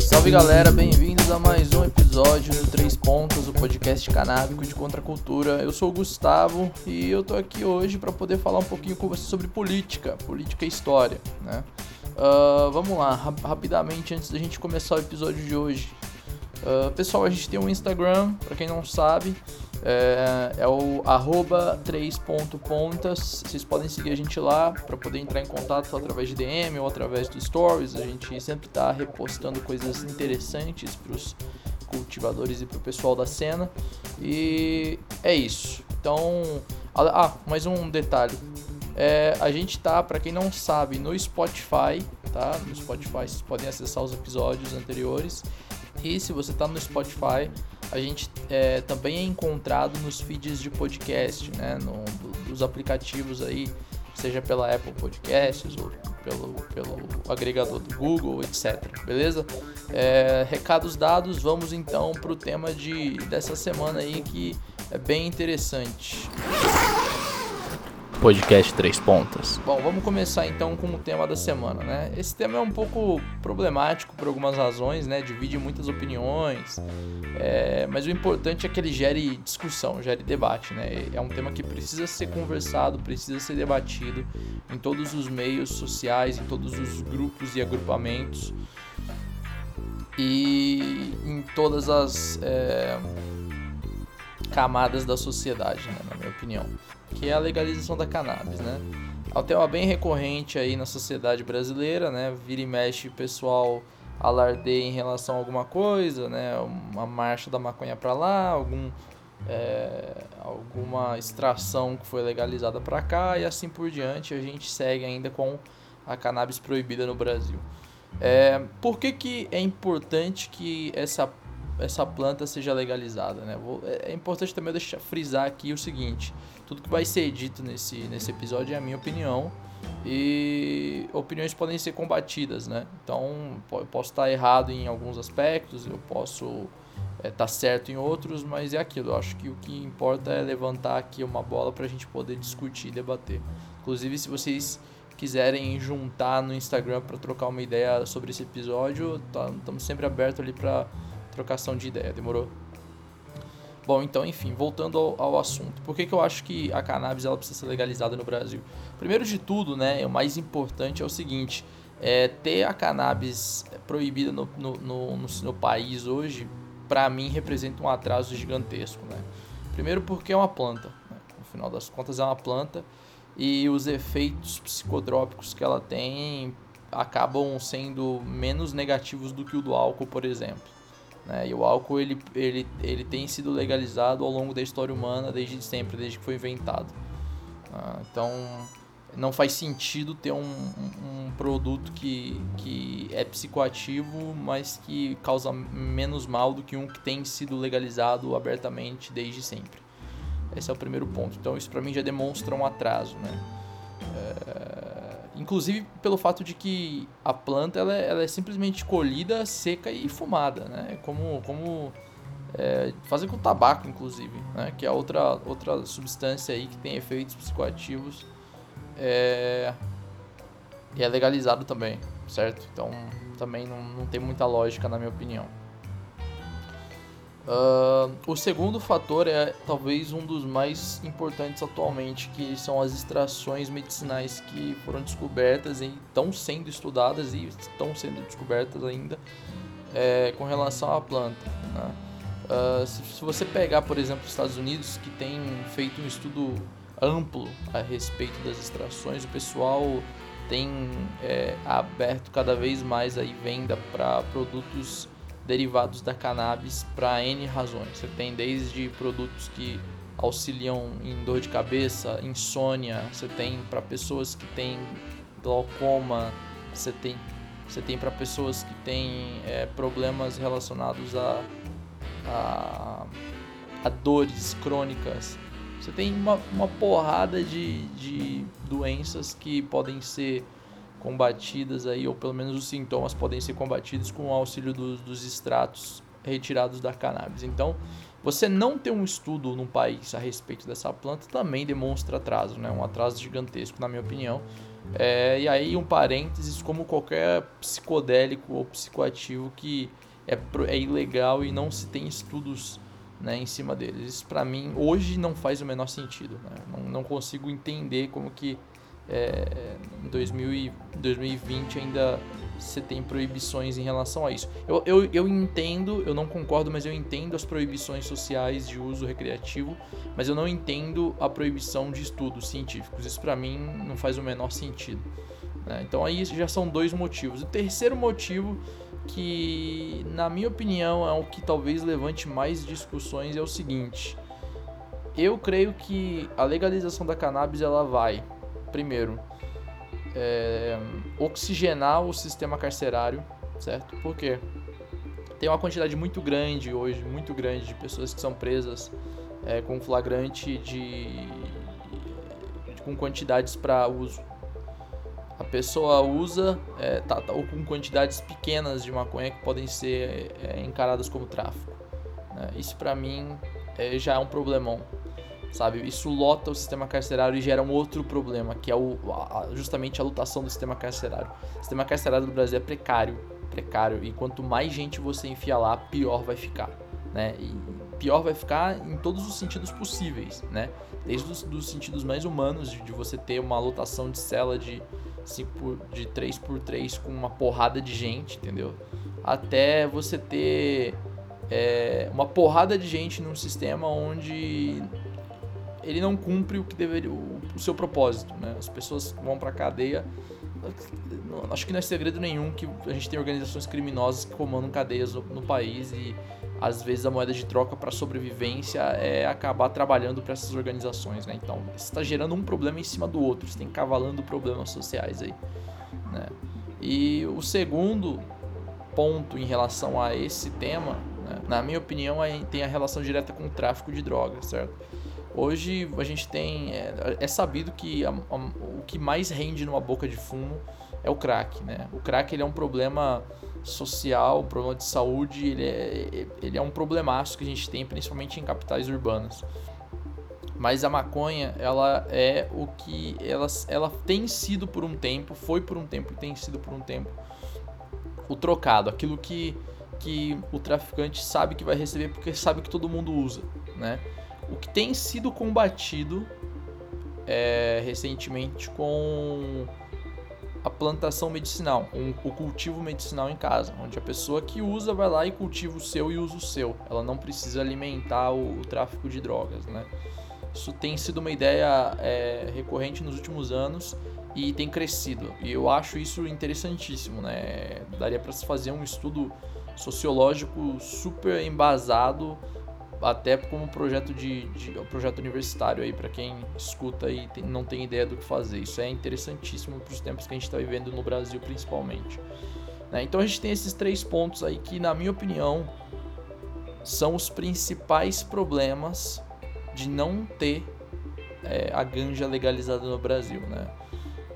Salve galera, bem-vindos a mais um episódio do Três Pontas, o podcast canábico de contracultura. Eu sou o Gustavo e eu tô aqui hoje para poder falar um pouquinho com você sobre política, política e história, né? Uh, vamos lá, rap rapidamente antes da gente começar o episódio de hoje. Uh, pessoal, a gente tem um Instagram, para quem não sabe, é, é o arroba 3.pontas. Vocês podem seguir a gente lá para poder entrar em contato através de DM ou através do Stories. A gente sempre está repostando coisas interessantes para os cultivadores e para o pessoal da cena. E é isso. Então, ah, mais um detalhe. É, a gente tá, para quem não sabe, no Spotify, tá? No Spotify vocês podem acessar os episódios anteriores. E se você está no Spotify, a gente é, também é encontrado nos feeds de podcast, né? No, dos aplicativos aí, seja pela Apple Podcasts ou pelo, pelo agregador do Google, etc. Beleza? É, recados dados, vamos então para o tema de, dessa semana aí que é bem interessante podcast Três Pontas. Bom, vamos começar então com o tema da semana, né? Esse tema é um pouco problemático por algumas razões, né? Divide muitas opiniões, é... mas o importante é que ele gere discussão, gere debate, né? É um tema que precisa ser conversado, precisa ser debatido em todos os meios sociais, em todos os grupos e agrupamentos e em todas as é... camadas da sociedade, né? na minha opinião que é a legalização da cannabis, né? É um tema bem recorrente aí na sociedade brasileira, né? Vira e mexe o pessoal alardeia em relação a alguma coisa, né? Uma marcha da maconha para lá, algum é, alguma extração que foi legalizada para cá e assim por diante. A gente segue ainda com a cannabis proibida no Brasil. É, por que, que é importante que essa, essa planta seja legalizada? Né? Vou, é, é importante também deixar frisar aqui o seguinte: tudo que vai ser dito nesse, nesse episódio é a minha opinião e opiniões podem ser combatidas, né? Então, eu posso estar errado em alguns aspectos, eu posso estar é, tá certo em outros, mas é aquilo. Eu acho que o que importa é levantar aqui uma bola para a gente poder discutir debater. Inclusive, se vocês quiserem juntar no Instagram para trocar uma ideia sobre esse episódio, estamos tá, sempre abertos ali para trocação de ideia. Demorou? Bom, então, enfim, voltando ao, ao, assunto. Por que, que eu acho que a cannabis ela precisa ser legalizada no Brasil? Primeiro de tudo, né, o mais importante é o seguinte, é, ter a cannabis proibida no, no, no, no, no país hoje, para mim, representa um atraso gigantesco, né? Primeiro porque é uma planta, né? no final das contas é uma planta, e os efeitos psicotrópicos que ela tem acabam sendo menos negativos do que o do álcool, por exemplo. Né? E o álcool ele, ele, ele tem sido legalizado ao longo da história humana desde sempre, desde que foi inventado. Ah, então não faz sentido ter um, um, produto que, que é psicoativo, mas que causa menos mal do que um que tem sido legalizado abertamente desde sempre. Esse é o primeiro ponto. Então isso para mim já demonstra um atraso, né? Inclusive pelo fato de que a planta ela é, ela é simplesmente colhida, seca e fumada, né? Como, como é, fazer com tabaco, inclusive, né? Que é outra, outra substância aí que tem efeitos psicoativos é, e é legalizado também, certo? Então também não, não tem muita lógica na minha opinião. Uh, o segundo fator é talvez um dos mais importantes atualmente, que são as extrações medicinais que foram descobertas e estão sendo estudadas e estão sendo descobertas ainda é, com relação à planta. Né? Uh, se, se, você pegar, por exemplo, os Estados Unidos, que tem feito um estudo amplo a respeito das extrações, o pessoal tem é, aberto cada vez mais aí venda para produtos derivados da cannabis para N razões. Você tem desde produtos que auxiliam em dor de cabeça, insônia, você tem para pessoas que têm glaucoma, você tem, você tem para pessoas que têm é, problemas relacionados a, a, a, dores crônicas. Você tem uma, uma porrada de, de doenças que podem ser combatidas aí, ou pelo menos os sintomas podem ser combatidos com o auxílio dos, dos extratos retirados da cannabis. Então, você não ter um estudo no país a respeito dessa planta também demonstra atraso, né? Um atraso gigantesco, na minha opinião. É, e aí, um parênteses, como qualquer psicodélico ou psicoativo que é, é ilegal e não se tem estudos né, em cima deles. Isso, para mim, hoje não faz o menor sentido. Né? Não, não consigo entender como que é, em 2020 ainda você tem proibições em relação a isso. Eu, eu, eu entendo, eu não concordo, mas eu entendo as proibições sociais de uso recreativo, mas eu não entendo a proibição de estudos científicos. Isso para mim não faz o menor sentido. Né? Então aí já são dois motivos. O terceiro motivo, que na minha opinião é o que talvez levante mais discussões, é o seguinte. Eu creio que a legalização da cannabis ela vai, primeiro, é, oxigenar o sistema carcerário, certo? Porque tem uma quantidade muito grande hoje, muito grande de pessoas que são presas é, com flagrante de, de com quantidades para uso. A pessoa usa é, tá, tá, ou com quantidades pequenas de maconha que podem ser é, encaradas como tráfico. Né? Isso para mim é, já é um problemão sabe? Isso lota o sistema carcerário e gera um outro problema, que é o, a, justamente a lutação do sistema carcerário. O sistema carcerário do Brasil é precário, precário, e quanto mais gente você enfiar lá, pior vai ficar, né? E pior vai ficar em todos os sentidos possíveis, né? Desde os dos sentidos mais humanos, de, de você ter uma lotação de cela de 5 por, de 3 por 3 com uma porrada de gente, entendeu? Até você ter é, uma porrada de gente num sistema onde ele não cumpre o que deveria o, o seu propósito, né? As pessoas vão para cadeia. Acho que não é segredo nenhum que a gente tem organizações criminosas que comandam cadeias no, no país e às vezes a moeda de troca para sobrevivência é acabar trabalhando para essas organizações, né? Então, está gerando um problema em cima do outro, você tem cavalando problemas sociais aí, né? E o segundo ponto em relação a esse tema, né? na minha opinião, é, tem a relação direta com o tráfico de drogas, certo? Hoje a gente tem. É, é sabido que a, a, o que mais rende numa boca de fumo é o crack, né? O crack ele é um problema social, um problema de saúde, ele é, ele é um problemaço que a gente tem principalmente em capitais urbanas. Mas a maconha, ela é o que ela, ela tem sido por um tempo, foi por um tempo e tem sido por um tempo o trocado, aquilo que, que o traficante sabe que vai receber porque sabe que todo mundo usa, né? O que tem sido combatido é, recentemente com a plantação medicinal, um, o cultivo medicinal em casa, onde a pessoa que usa vai lá e cultiva o seu e usa o seu. Ela não precisa alimentar o, o tráfico de drogas, né? Isso tem sido uma ideia é, recorrente nos últimos anos e tem crescido. E eu acho isso interessantíssimo, né? Daria para se fazer um estudo sociológico super embasado até como projeto de, de projeto universitário aí para quem escuta e tem, não tem ideia do que fazer. Isso é interessantíssimo para os tempos que a gente está vivendo no Brasil principalmente. Né? Então a gente tem esses três pontos aí que, na minha opinião, são os principais problemas de não ter é, a ganja legalizada no Brasil, né?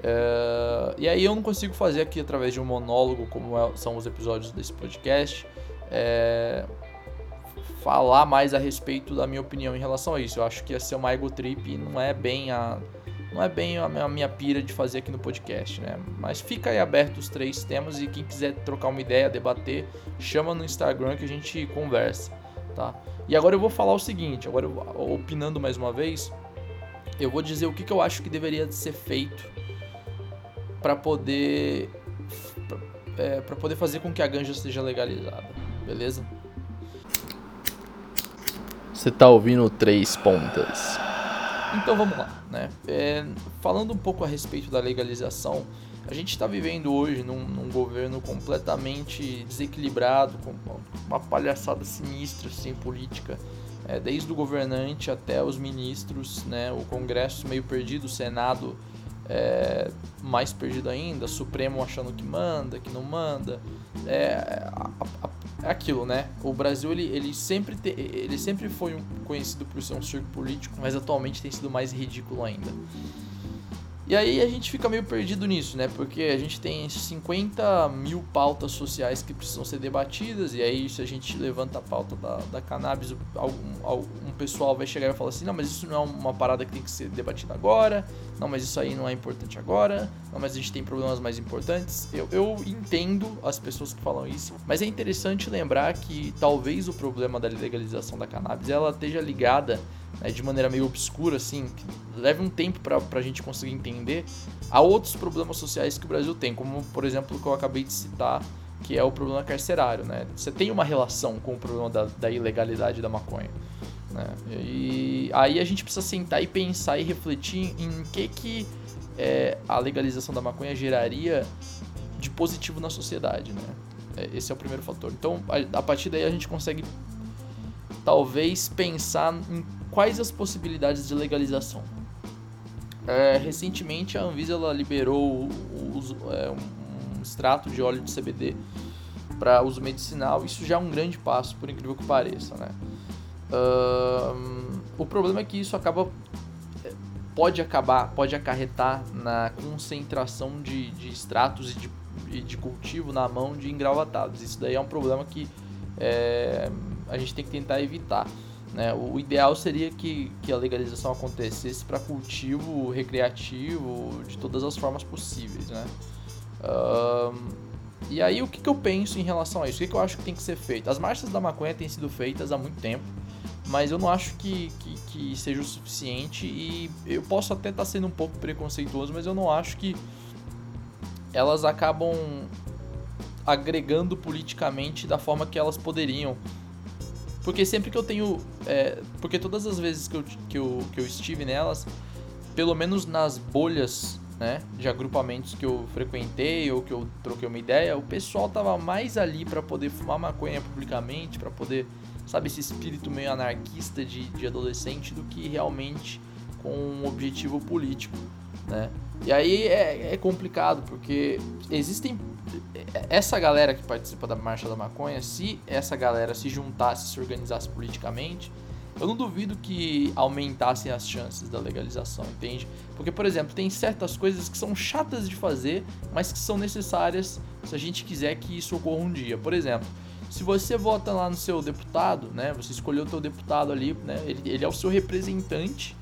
É, e aí eu não consigo fazer aqui através de um monólogo como é, são os episódios desse podcast. É, falar mais a respeito da minha opinião em relação a isso. Eu acho que ia ser uma ego trip e não é bem a não é bem a minha, pira de fazer aqui no podcast, né? Mas fica aí aberto os três temas e quem quiser trocar uma ideia, debater, chama no Instagram que a gente conversa, tá? E agora eu vou falar o seguinte, agora eu, opinando mais uma vez, eu vou dizer o que, que eu acho que deveria ser feito para poder para é, poder fazer com que a ganja seja legalizada, beleza? Você tá ouvindo Três Pontas. Então vamos lá, né? É, falando um pouco a respeito da legalização, a gente está vivendo hoje num, num, governo completamente desequilibrado, com uma palhaçada sinistra, sem política, é, desde o governante até os ministros, né? O Congresso meio perdido, o Senado é, mais perdido ainda, Supremo achando que manda, que não manda. É, é aquilo, né? O Brasil ele, ele, sempre te, ele sempre foi conhecido por ser um circo político, mas atualmente tem sido mais ridículo ainda. E aí a gente fica meio perdido nisso, né? Porque a gente tem 50 mil pautas sociais que precisam ser debatidas, e aí se a gente levanta a pauta da, da cannabis, algum, algum pessoal vai chegar e falar assim, não, mas isso não é uma parada que tem que ser debatida agora, não, mas isso aí não é importante agora, não, mas a gente tem problemas mais importantes. Eu, eu entendo as pessoas que falam isso, mas é interessante lembrar que talvez o problema da legalização da cannabis ela esteja ligada né, de maneira meio obscura, assim, que leve um tempo para a gente conseguir entender, há outros problemas sociais que o Brasil tem, como por exemplo o que eu acabei de citar, que é o problema carcerário, né? Você tem uma relação com o problema da, da ilegalidade da maconha. Né? E aí a gente precisa sentar e pensar e refletir em que que é, a legalização da maconha geraria de positivo na sociedade, né? É, esse é o primeiro fator. Então, a, a partir daí a gente consegue talvez pensar em quais as possibilidades de legalização. É, recentemente a Anvisa ela liberou é, um extrato de óleo de CBD para uso medicinal. Isso já é um grande passo, por incrível que pareça, né? Uh, o problema é que isso acaba é, pode acabar, pode acarretar na concentração de, de extratos e de, de cultivo na mão de engravatados. Isso daí é um problema que é, a gente tem que tentar evitar. Né? O ideal seria que, que a legalização acontecesse para cultivo recreativo de todas as formas possíveis. Né? Um, e aí, o que, que eu penso em relação a isso? O que, que eu acho que tem que ser feito? As marchas da maconha têm sido feitas há muito tempo, mas eu não acho que, que, que seja o suficiente. E eu posso até estar tá sendo um pouco preconceituoso, mas eu não acho que elas acabam agregando politicamente da forma que elas poderiam porque sempre que eu tenho. É, porque todas as vezes que eu, que, eu, que eu estive nelas, pelo menos nas bolhas né, de agrupamentos que eu frequentei ou que eu troquei uma ideia, o pessoal tava mais ali para poder fumar maconha publicamente, para poder, sabe, esse espírito meio anarquista de, de adolescente do que realmente com um objetivo político, né? E aí é, é complicado, porque existem essa galera que participa da Marcha da Maconha, se essa galera se juntasse, se organizasse politicamente, eu não duvido que aumentassem as chances da legalização, entende? Porque, por exemplo, tem certas coisas que são chatas de fazer, mas que são necessárias se a gente quiser que isso ocorra um dia. Por exemplo, se você vota lá no seu deputado, né? Você escolheu o seu deputado ali, né? Ele, ele é o seu representante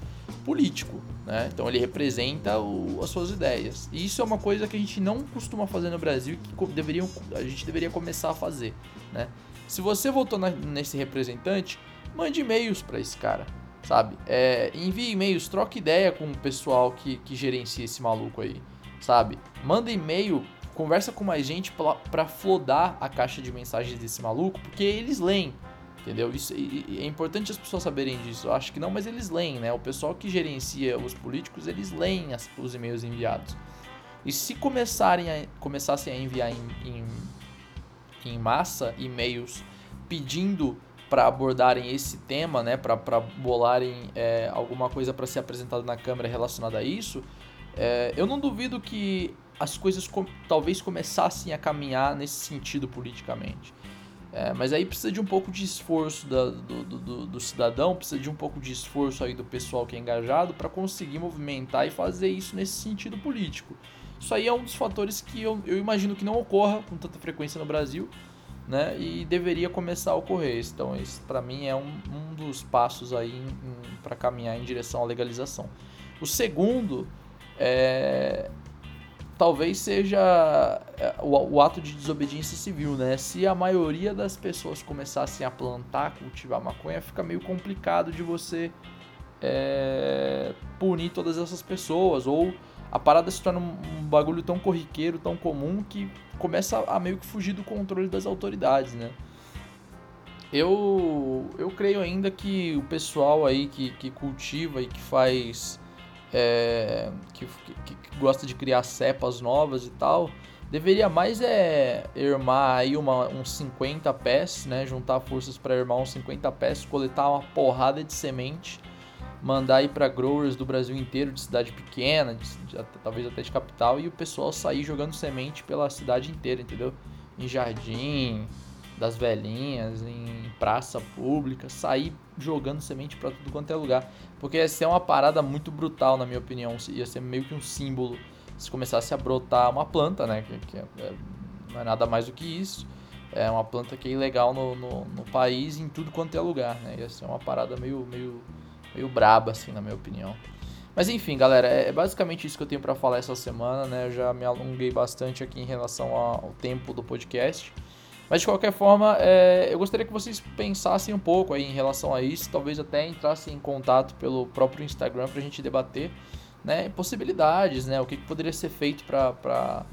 político, né? Então ele representa o, as suas ideias. E isso é uma coisa que a gente não costuma fazer no Brasil e que deveriam, a gente deveria começar a fazer, né? Se você votou na, nesse representante, mande e-mails para esse cara, sabe? É, envie e-mails, troque ideia com o pessoal que, que gerencia esse maluco aí, sabe? Manda e-mail, conversa com mais gente para flodar a caixa de mensagens desse maluco, porque eles leem. Entendeu? Isso, é importante as pessoas saberem disso. Eu acho que não, mas eles leem, né? O pessoal que gerencia os políticos, eles leem as, os e-mails enviados. E se começarem a, começassem a enviar em, em, em massa e-mails pedindo para abordarem esse tema, né, para bolarem é, alguma coisa para ser apresentada na Câmara relacionada a isso, é, eu não duvido que as coisas com, talvez começassem a caminhar nesse sentido politicamente. É, mas aí precisa de um pouco de esforço da, do, do, do, cidadão, precisa de um pouco de esforço aí do pessoal que é engajado para conseguir movimentar e fazer isso nesse sentido político. Isso aí é um dos fatores que eu, eu imagino que não ocorra com tanta frequência no Brasil, né? E deveria começar a ocorrer. Então, esse para mim é um, um dos passos aí para caminhar em direção à legalização. O segundo é, talvez seja é, o, ato de desobediência civil, né? Se a maioria das pessoas começassem a plantar, cultivar maconha, fica meio complicado de você é, punir todas essas pessoas. Ou a parada se torna um, bagulho tão corriqueiro, tão comum, que começa a meio que fugir do controle das autoridades, né? Eu, eu creio ainda que o pessoal aí que, que cultiva e que faz é, que, que, que, gosta de criar cepas novas e tal, deveria mais é irmar aí uma, uns 50 pés, né? Juntar forças para irmar uns 50 pés, coletar uma porrada de semente, mandar aí para growers do Brasil inteiro, de cidade pequena, de, de, talvez até de capital, e o pessoal sair jogando semente pela cidade inteira, entendeu? Em jardim, das velhinhas, em praça pública, sair jogando semente para tudo quanto é lugar. Porque ia ser uma parada muito brutal, na minha opinião. Ia ser meio que um símbolo se começasse a brotar uma planta, né? Que, que é, é, não é nada mais do que isso. É uma planta que é ilegal no, no, no, país em tudo quanto é lugar, né? Ia ser uma parada meio, meio, meio braba, assim, na minha opinião. Mas enfim, galera, é, é basicamente isso que eu tenho para falar essa semana, né? Eu já me alonguei bastante aqui em relação ao tempo do podcast. Mas de qualquer forma, é, eu gostaria que vocês pensassem um pouco aí em relação a isso, talvez até entrassem em contato pelo próprio Instagram para a gente debater né, possibilidades, né, o que, que poderia ser feito para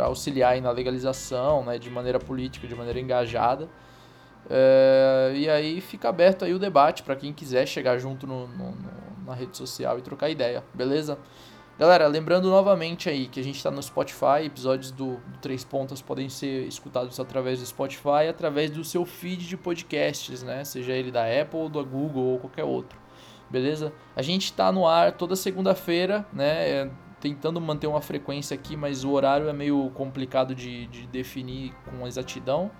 auxiliar na legalização, né, de maneira política, de maneira engajada. É, e aí fica aberto aí o debate para quem quiser chegar junto no, no, no, na rede social e trocar ideia, beleza? Galera, lembrando novamente aí que a gente está no Spotify, episódios do, do, Três Pontas podem ser escutados através do Spotify, através do seu feed de podcasts, né? Seja ele da Apple, da Google ou qualquer outro. Beleza? A gente está no ar toda segunda-feira, né? É, tentando manter uma frequência aqui, mas o horário é meio complicado de, de definir com exatidão.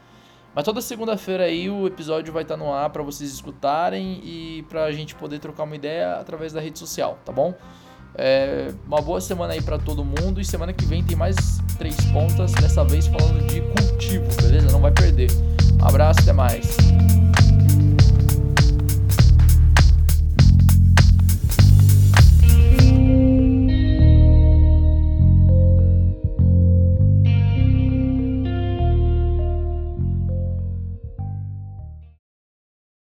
Mas toda segunda-feira aí o episódio vai estar tá no ar para vocês escutarem e para a gente poder trocar uma ideia através da rede social, tá bom? É, uma boa semana aí para todo mundo e semana que vem tem mais três pontas, dessa vez falando de cultivo, beleza? Não vai perder. Um abraço, até mais.